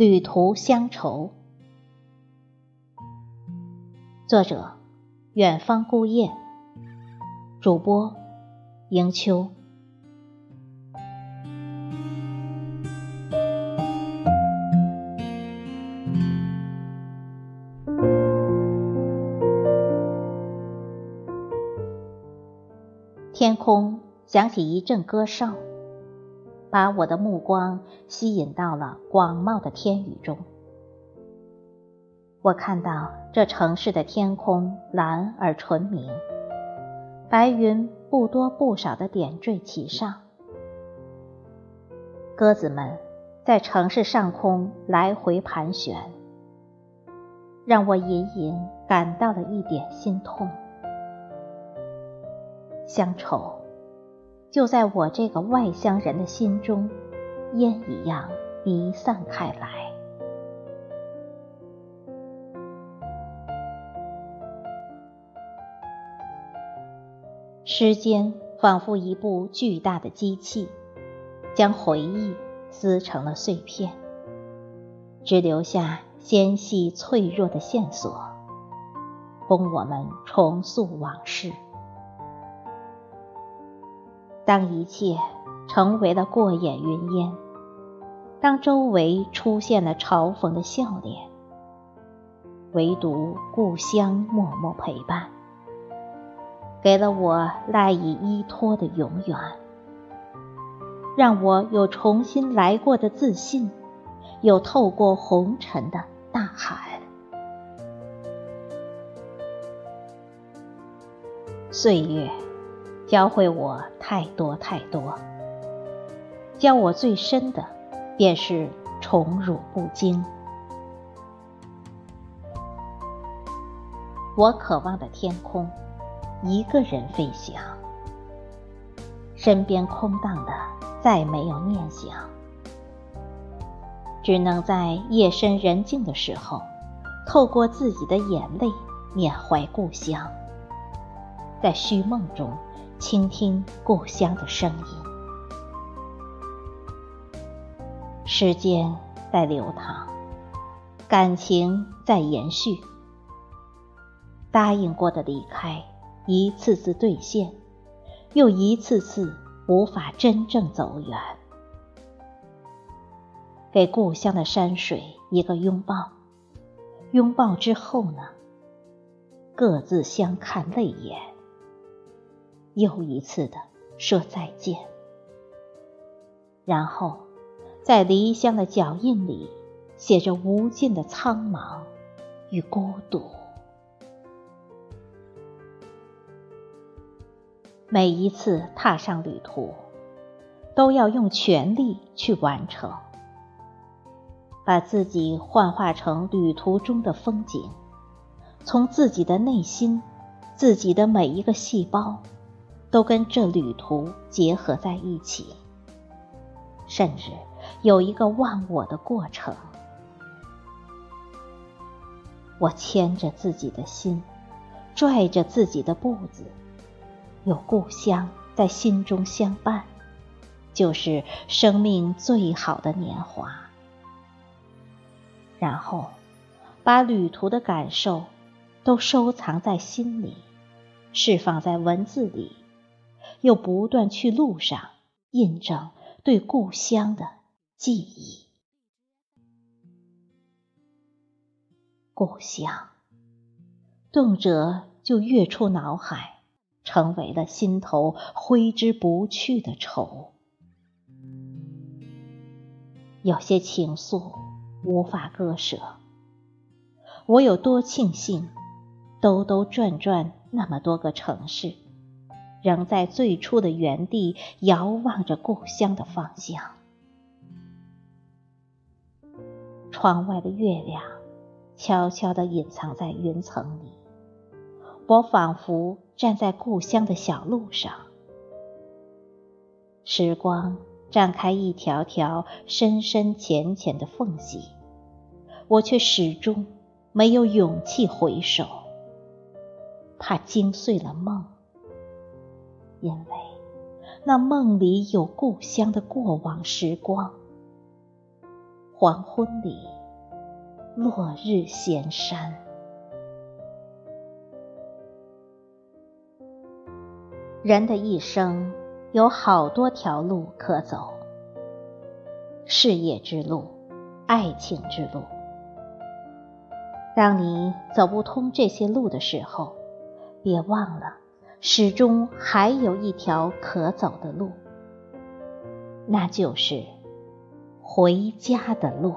旅途乡愁，作者：远方孤雁，主播：迎秋。天空响起一阵歌声。把我的目光吸引到了广袤的天宇中。我看到这城市的天空蓝而纯明，白云不多不少的点缀其上。鸽子们在城市上空来回盘旋，让我隐隐感到了一点心痛。乡愁。就在我这个外乡人的心中，烟一样弥散开来。时间仿佛一部巨大的机器，将回忆撕成了碎片，只留下纤细脆弱的线索，供我们重塑往事。当一切成为了过眼云烟，当周围出现了嘲讽的笑脸，唯独故乡默默陪伴，给了我赖以依托的永远，让我有重新来过的自信，有透过红尘的大海。岁月。教会我太多太多，教我最深的，便是宠辱不惊。我渴望的天空，一个人飞翔，身边空荡的，再没有念想，只能在夜深人静的时候，透过自己的眼泪缅怀故乡，在虚梦中。倾听故乡的声音，时间在流淌，感情在延续。答应过的离开，一次次兑现，又一次次无法真正走远。给故乡的山水一个拥抱，拥抱之后呢？各自相看泪眼。又一次的说再见，然后在离乡的脚印里写着无尽的苍茫与孤独。每一次踏上旅途，都要用全力去完成，把自己幻化成旅途中的风景，从自己的内心，自己的每一个细胞。都跟这旅途结合在一起，甚至有一个忘我的过程。我牵着自己的心，拽着自己的步子，有故乡在心中相伴，就是生命最好的年华。然后，把旅途的感受都收藏在心里，释放在文字里。又不断去路上印证对故乡的记忆，故乡，动辄就跃出脑海，成为了心头挥之不去的愁。有些情愫无法割舍，我有多庆幸，兜兜转转那么多个城市。仍在最初的原地遥望着故乡的方向。窗外的月亮悄悄地隐藏在云层里，我仿佛站在故乡的小路上。时光绽开一条条深深浅浅的缝隙，我却始终没有勇气回首，怕惊碎了梦。因为那梦里有故乡的过往时光，黄昏里，落日闲山。人的一生有好多条路可走，事业之路，爱情之路。当你走不通这些路的时候，别忘了，始终还有一条可走的路，那就是回家的路。